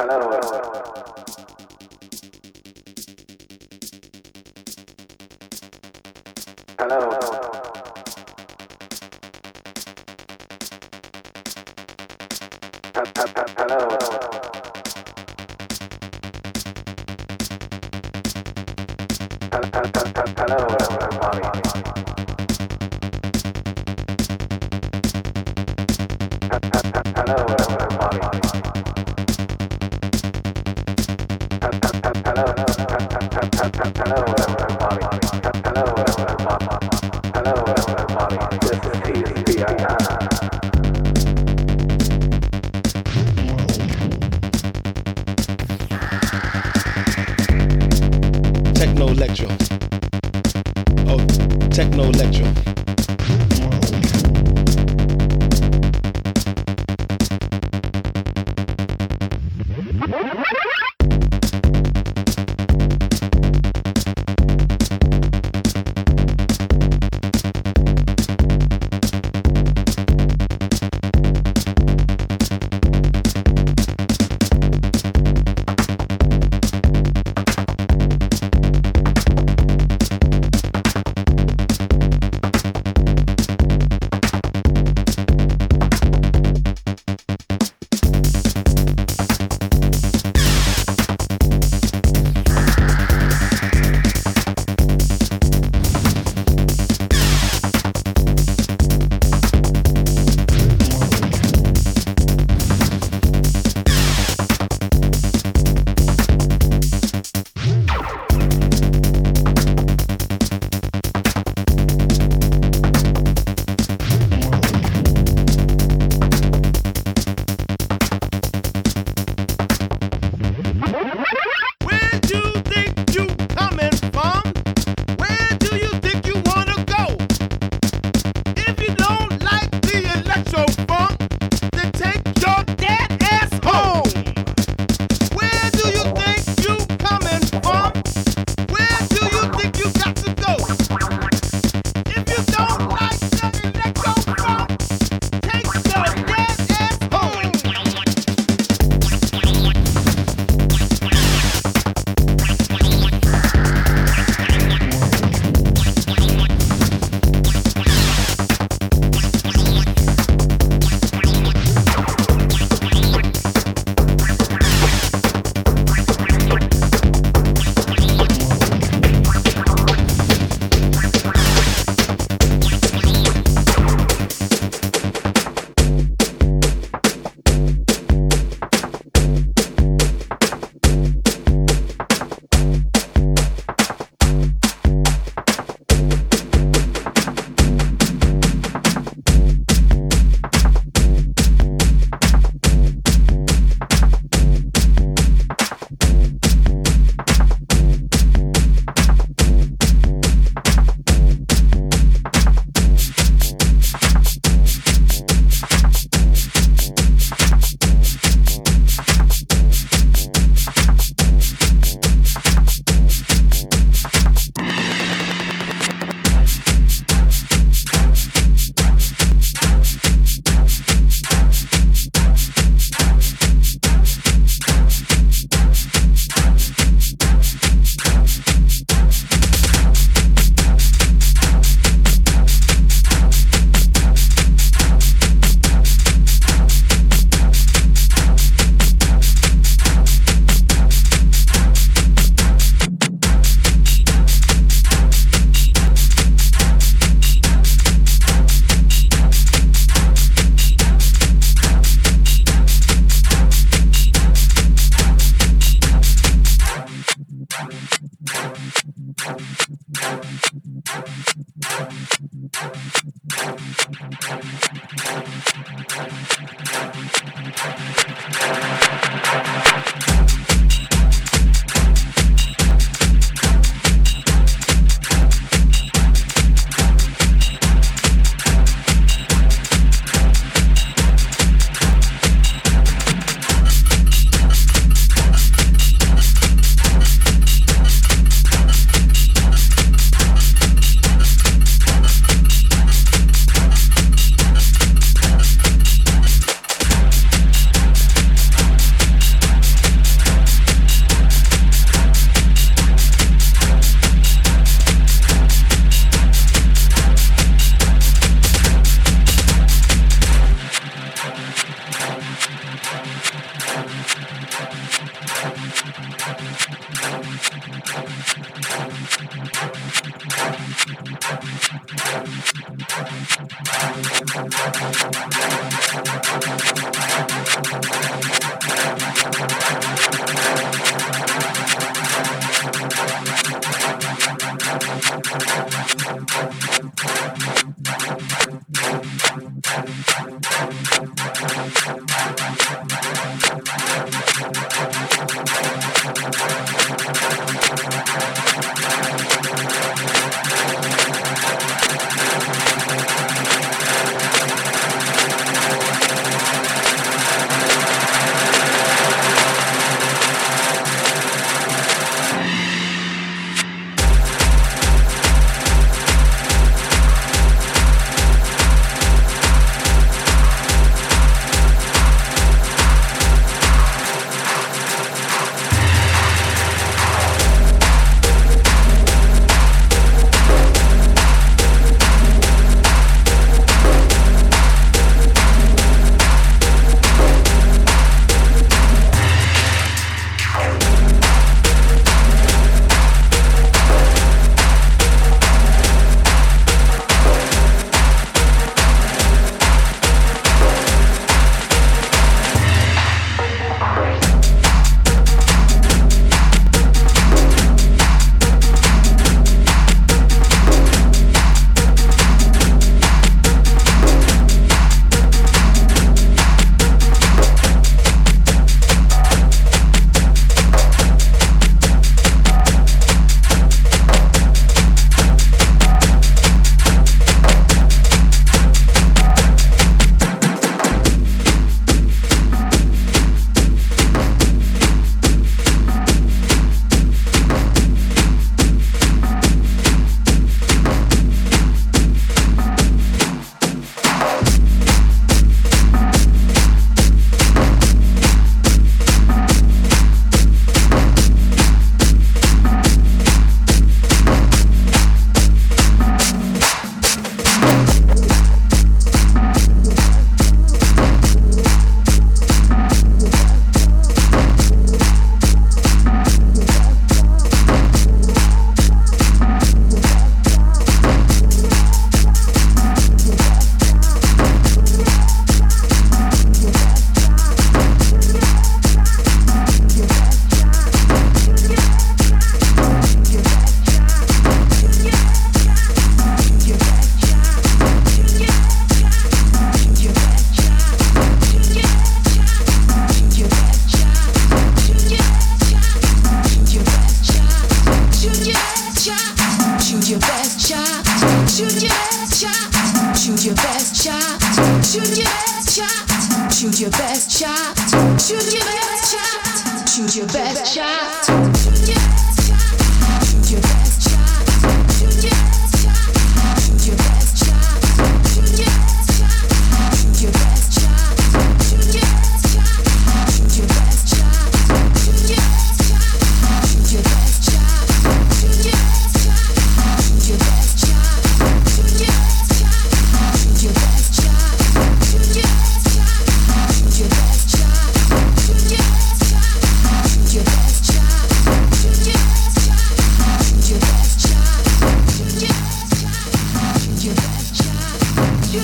instalado.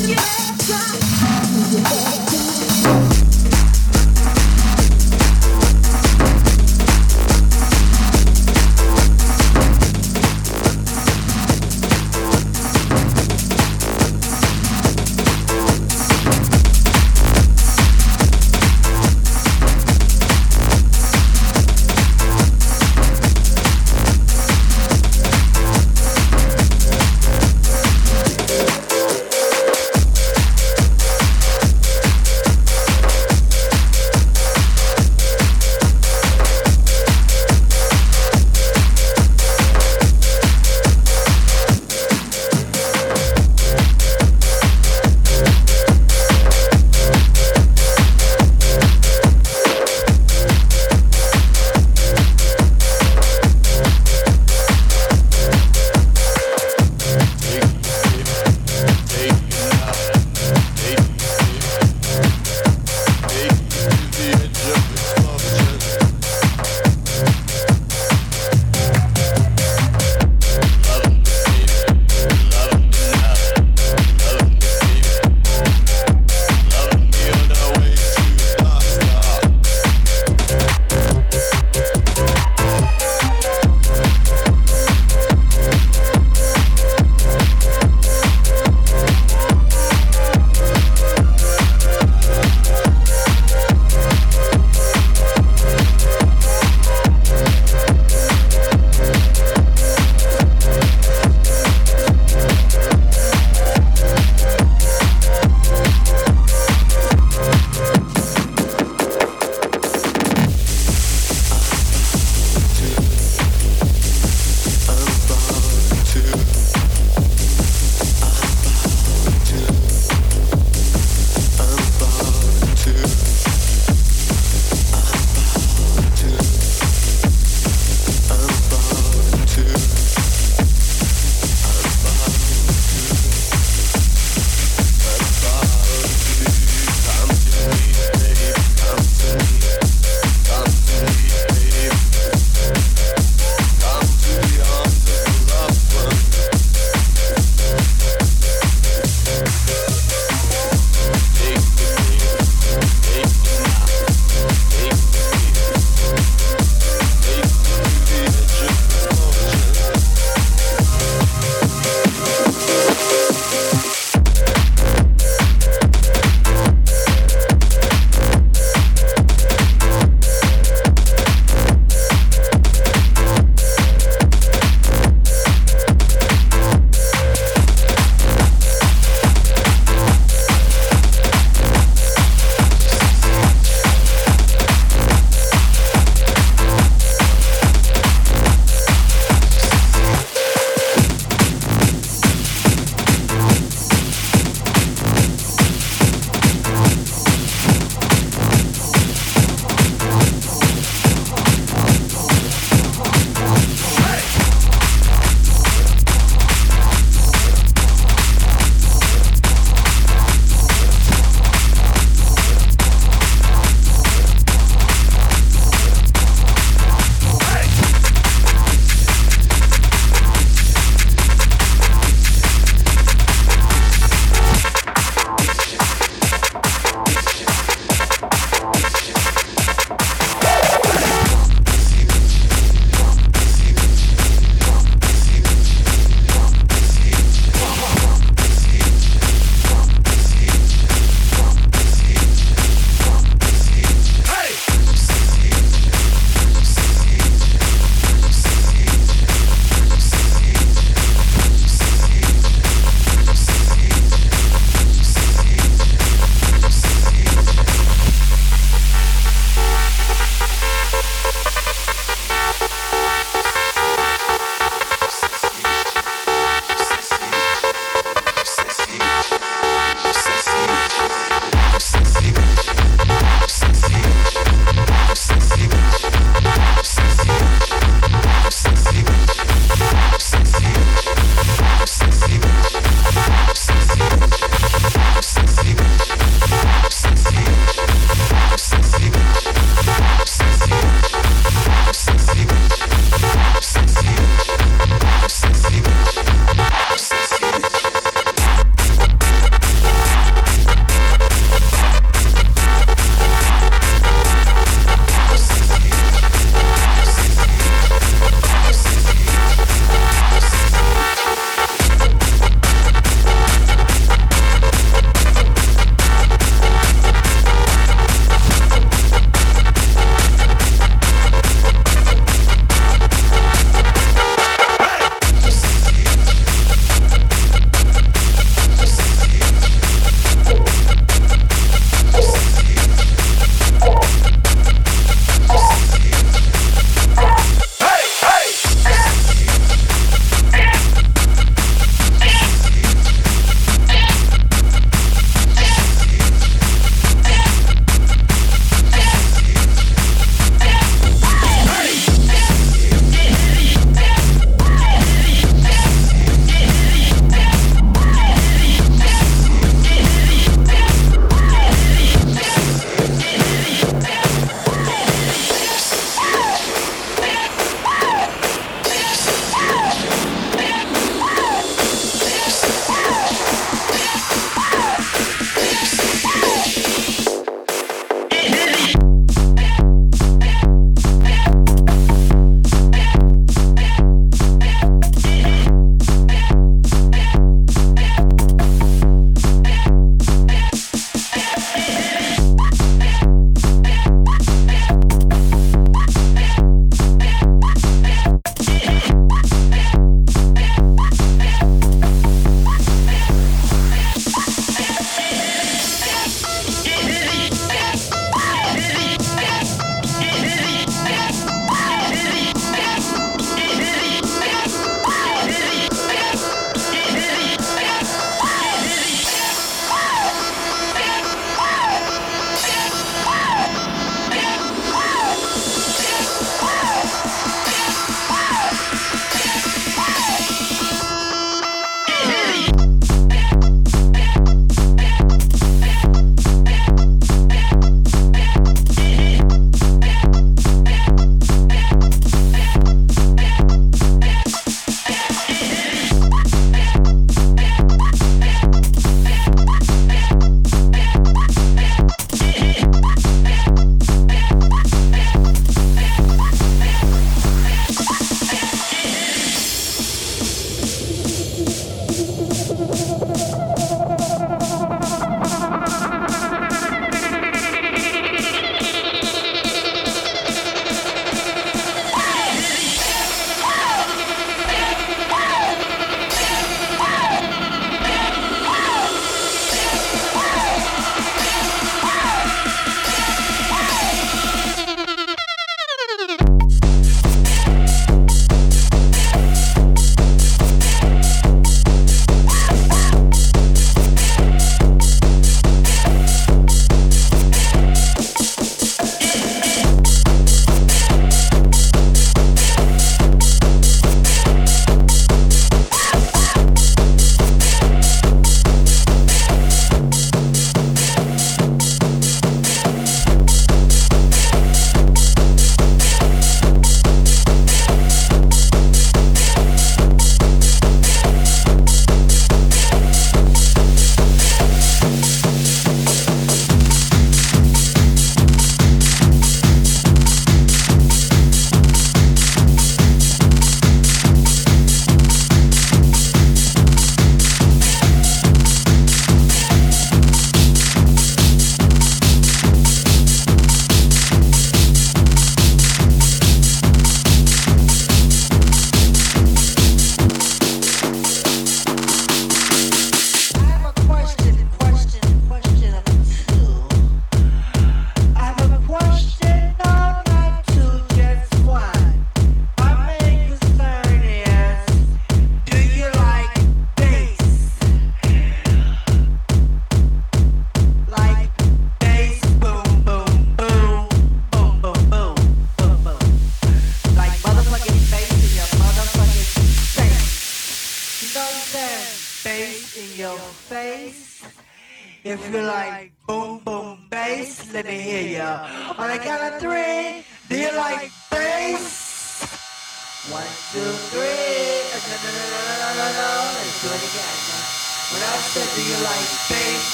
Yeah, yeah.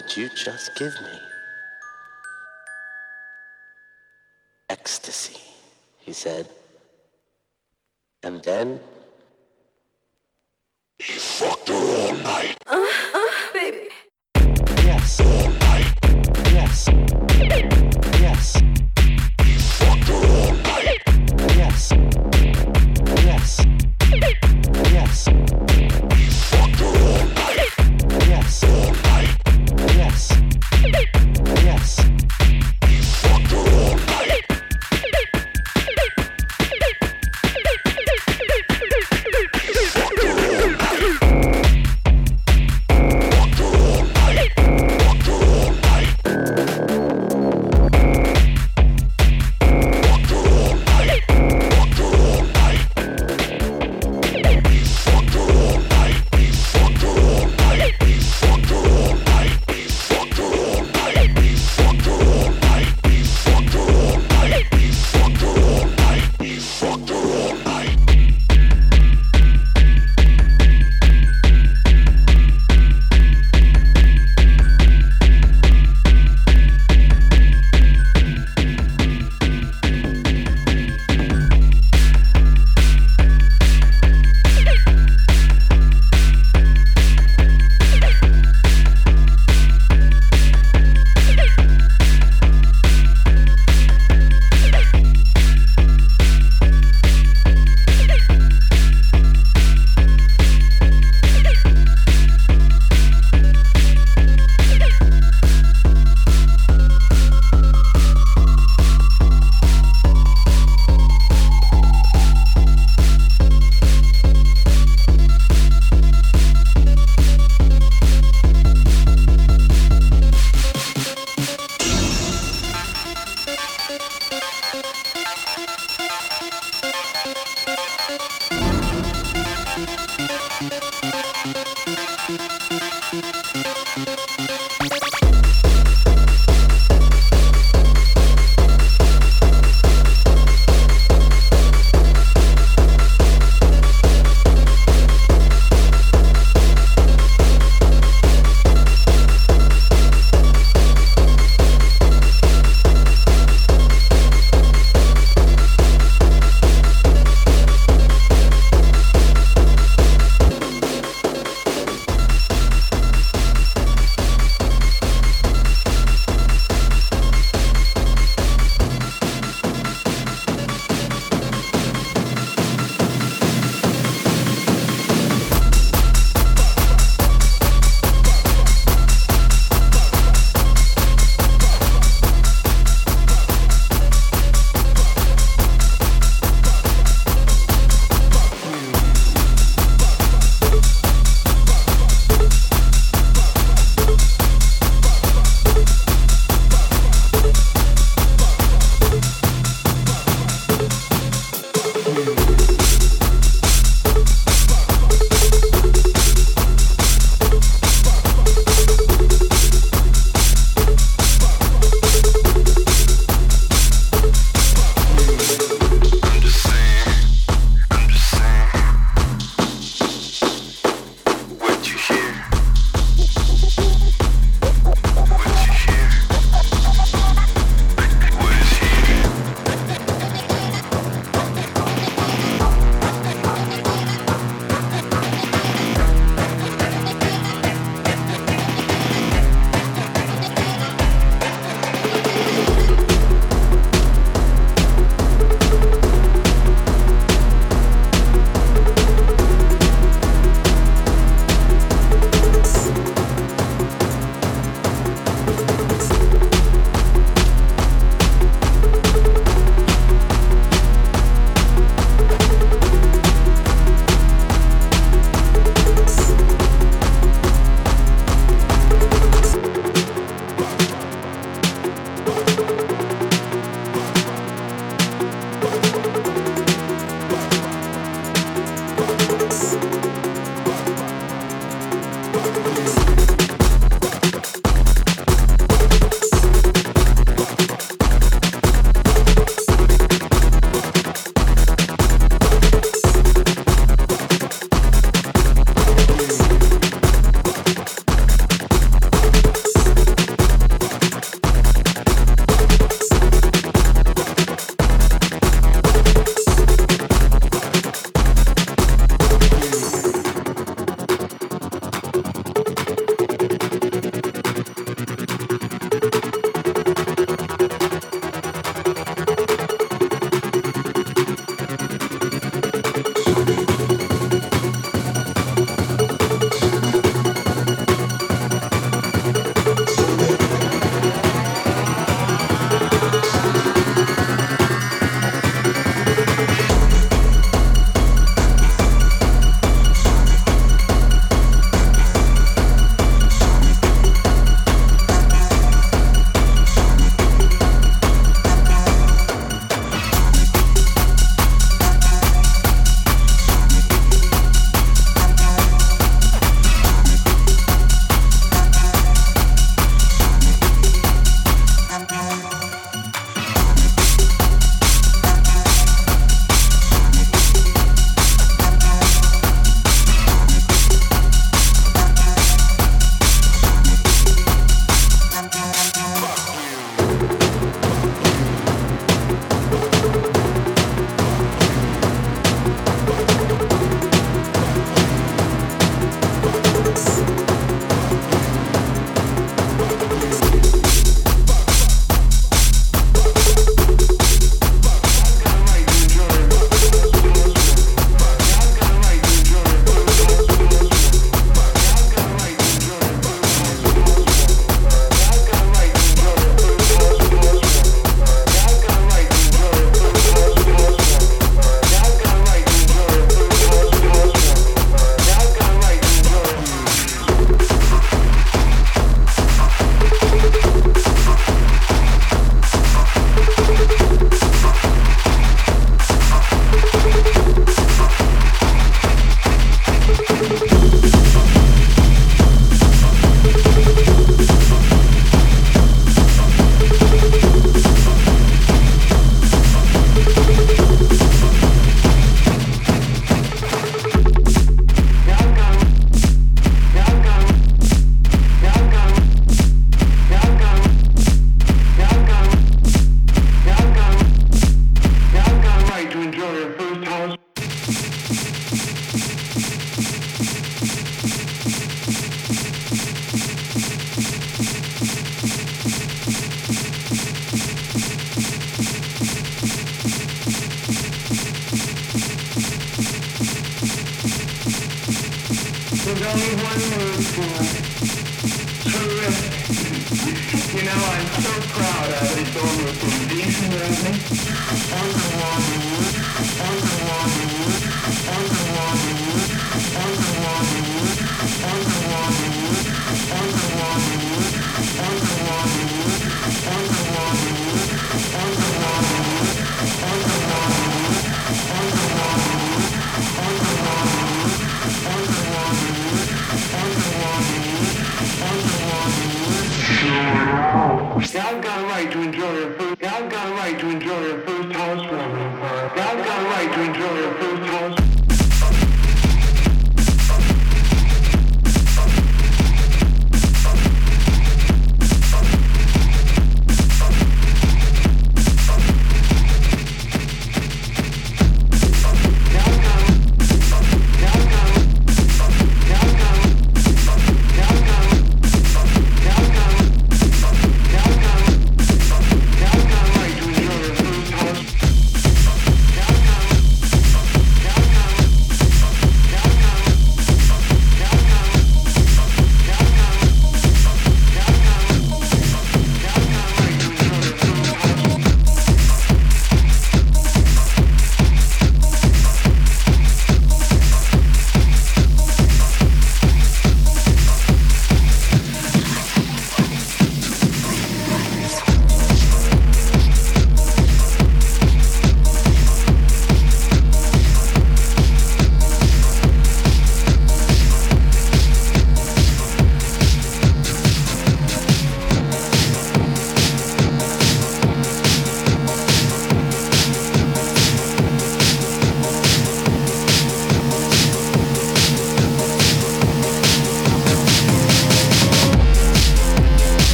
did you just give me? Ecstasy, he said. And then. He fucked her all night. Uh, uh, baby. Yes. All night. Yes. Yes. He fucked her all night. Yes.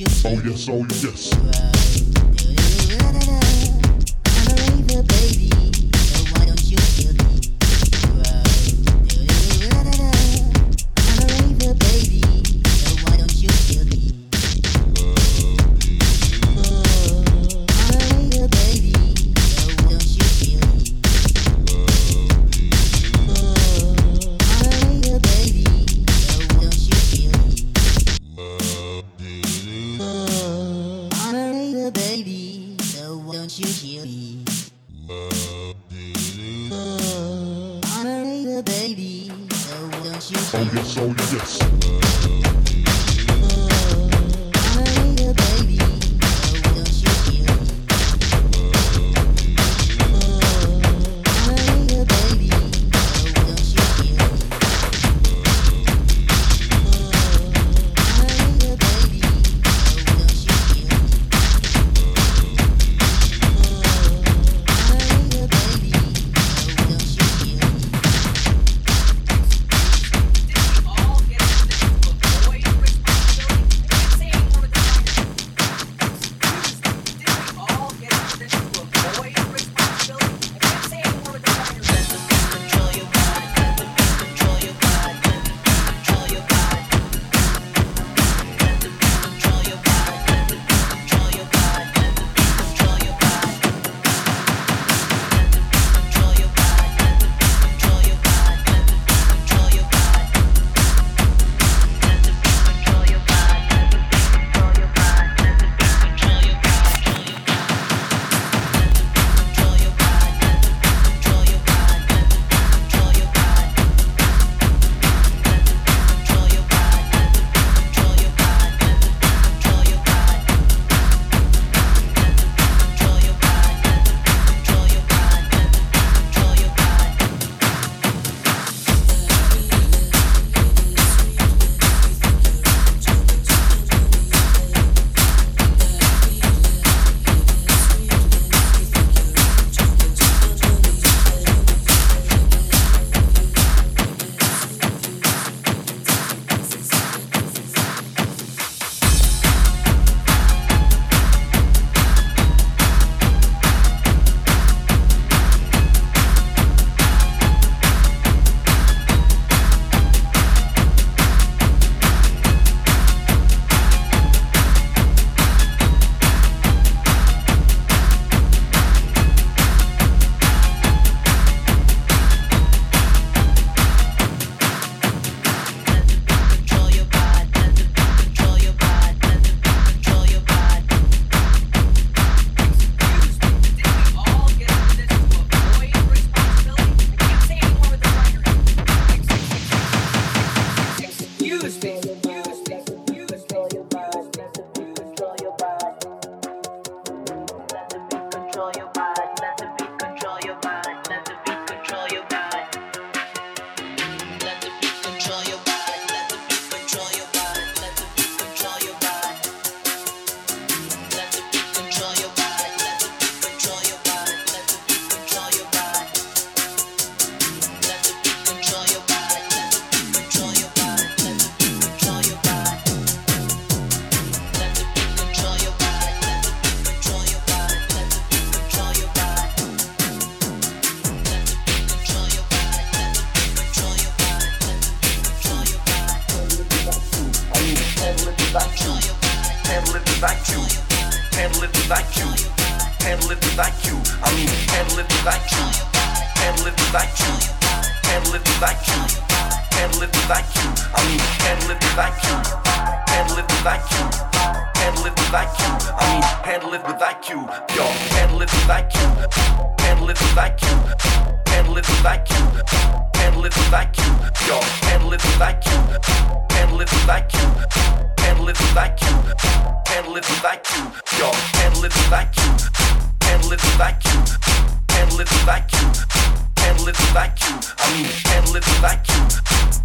you. Oh yes, oh yes. Right. I'm a baby.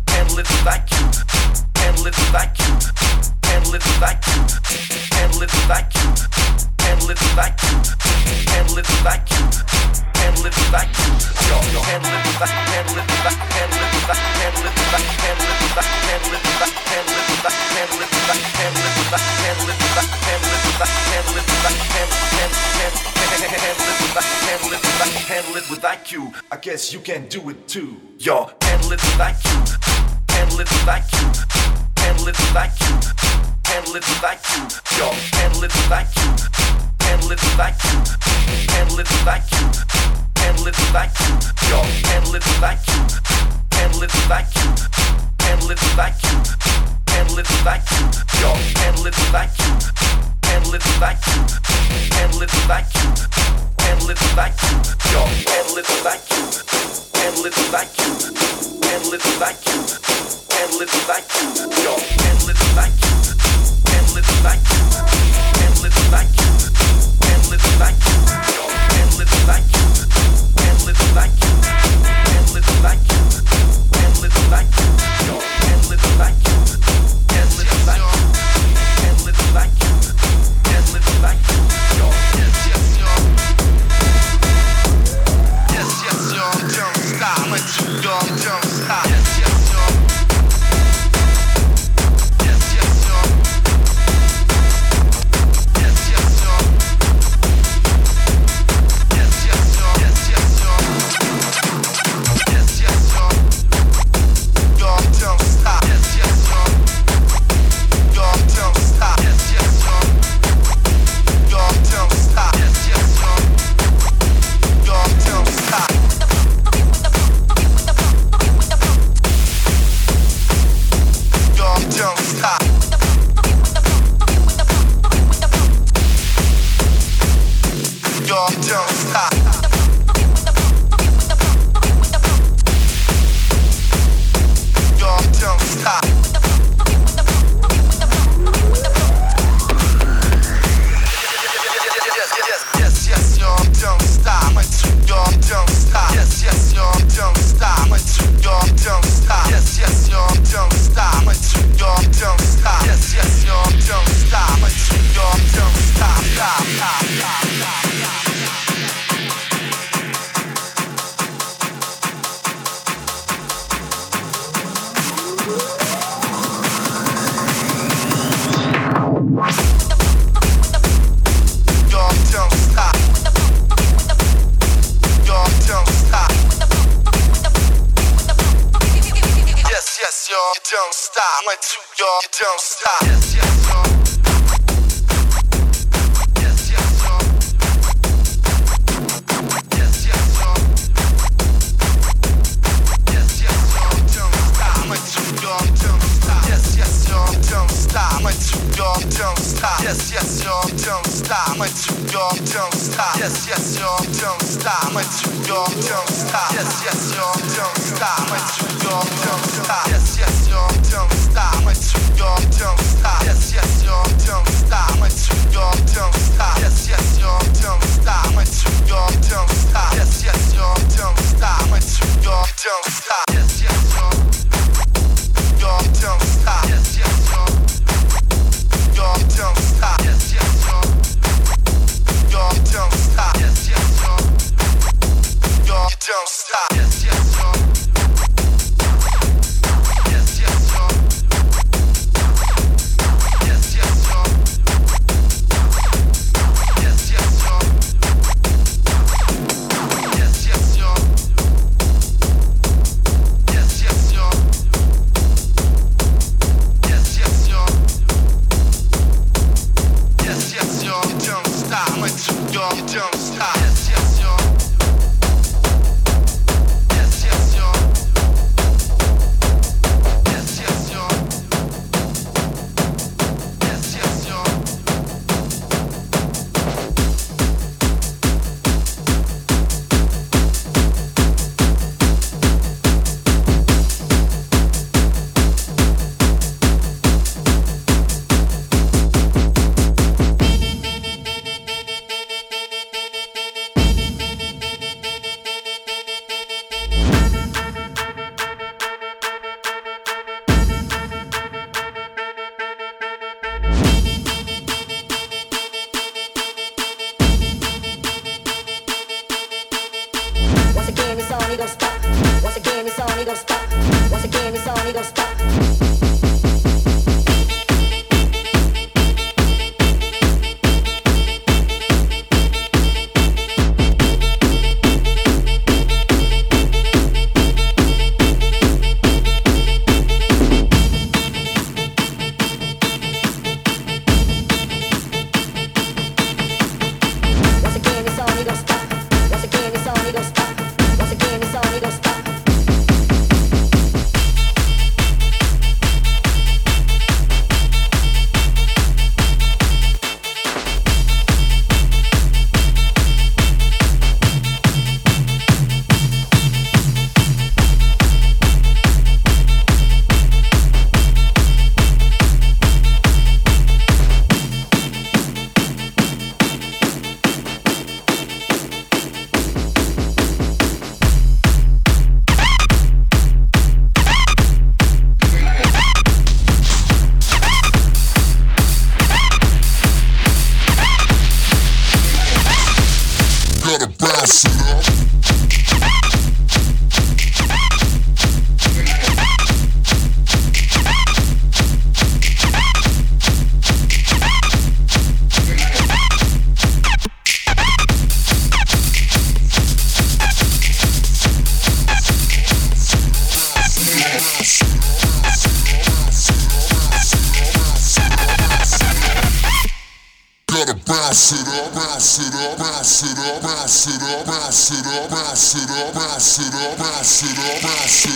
handle it with you. handle it with you. handle it with you. Handle it without you. Handle it without you. Handle it without you. Yo, yo, handle it without, handle it without, handle it without, handle it without, handle it without, handle it without, handle it without, handle it without, handle it without, handle it without, handle it without, handle it without, handle it without, handle it without you. I guess you can do it too. Yo, handle it without you. Handle it without you. Handle it without you. Handle it without you. Yo, handle it without you. Handle it without you. Handle it without you. Handle it without you. Yo, handle it without you. Handle it without you. Handle it without you. Handle it without you. Yo, handle it without you. Handle it without you. Handle it without you. Handle it without you. Yo, handle it without you. Handle it without you. Handle it without you. Handle it without you. Yo, handle it without you. Handle it without you. Handle it without you. Handle it without you. Yo, handle it without you. Handle it without you. Handle it without you little like you. Y'all like you.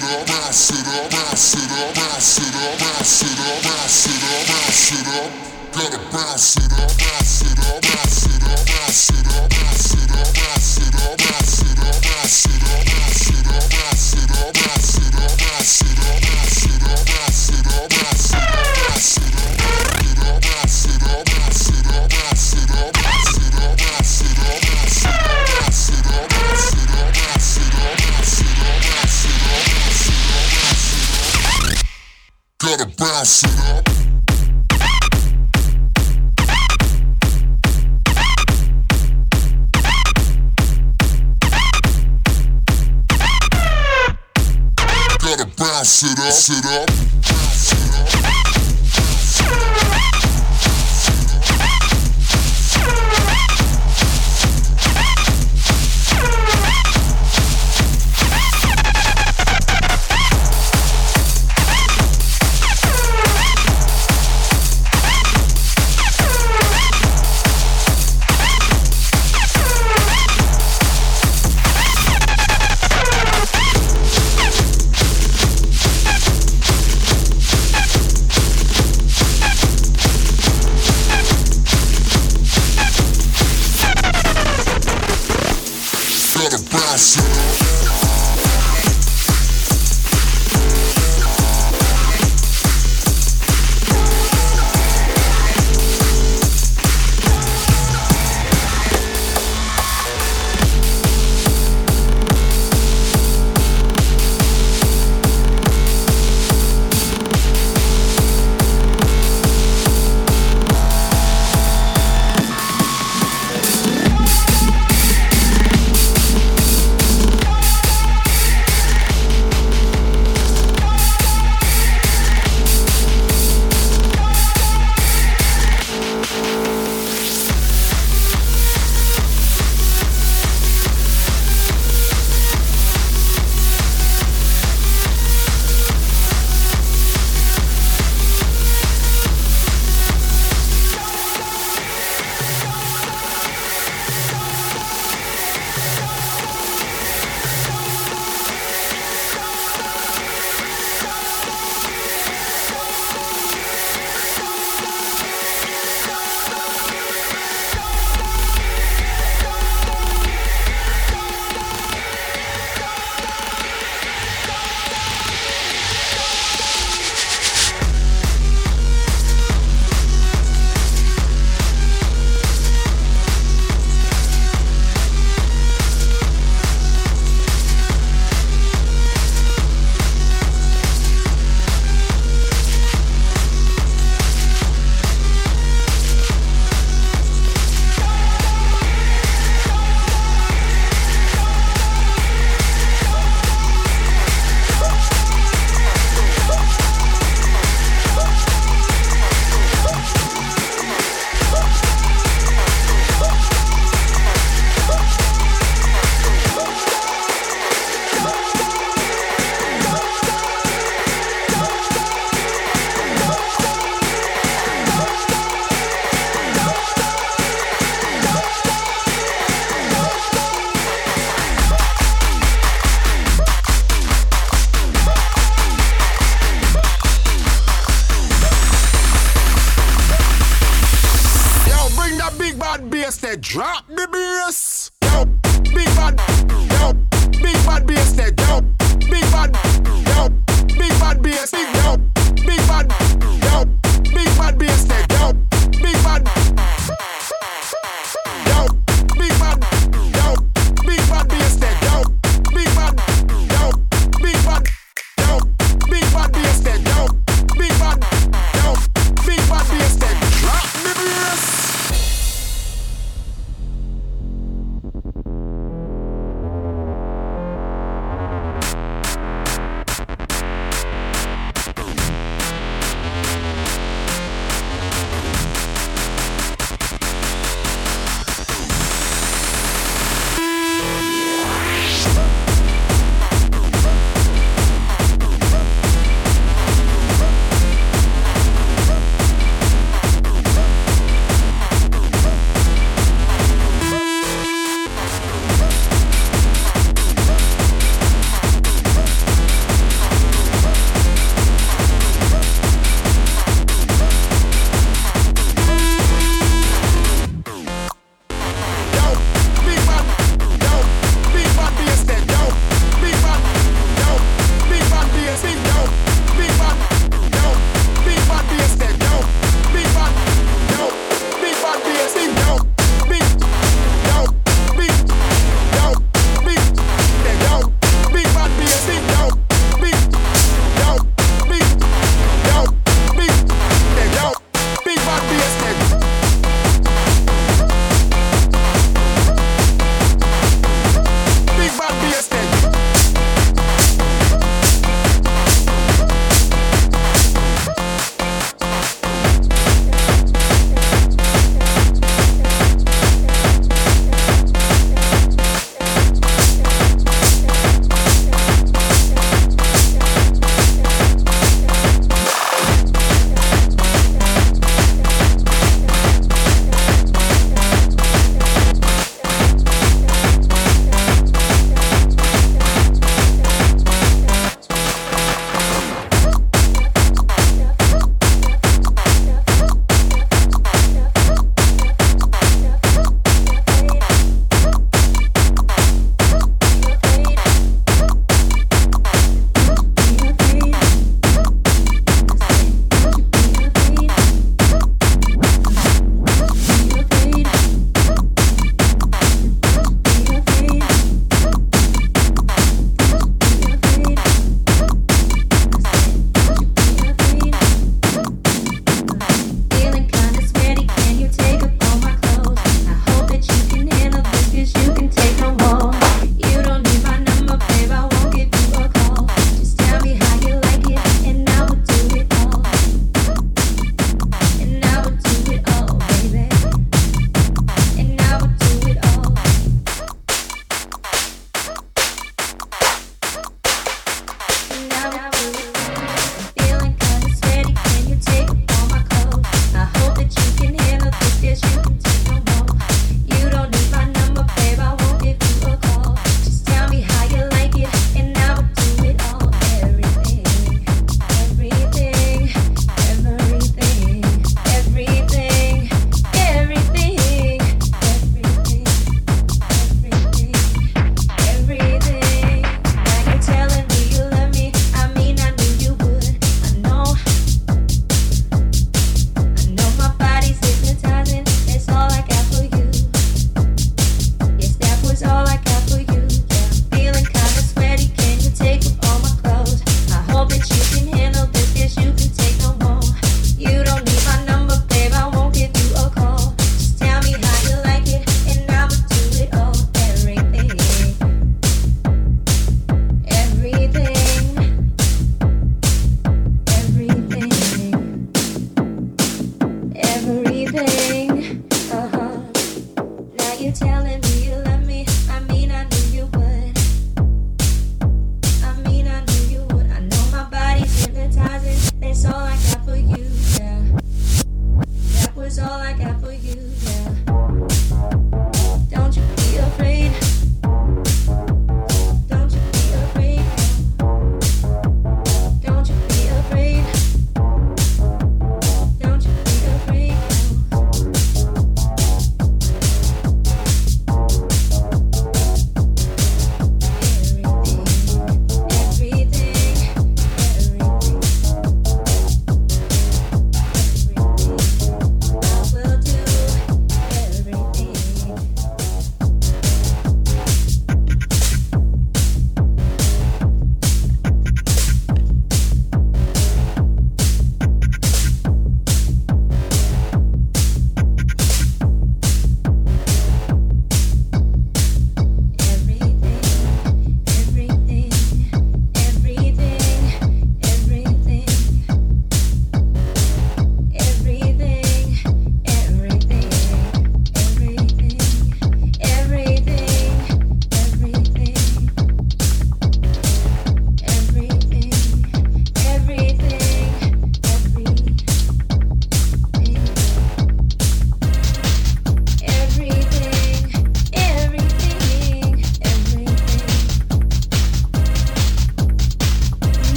Sit up, sit up, sit up. Bounce it up. Gotta bounce it up, sit up,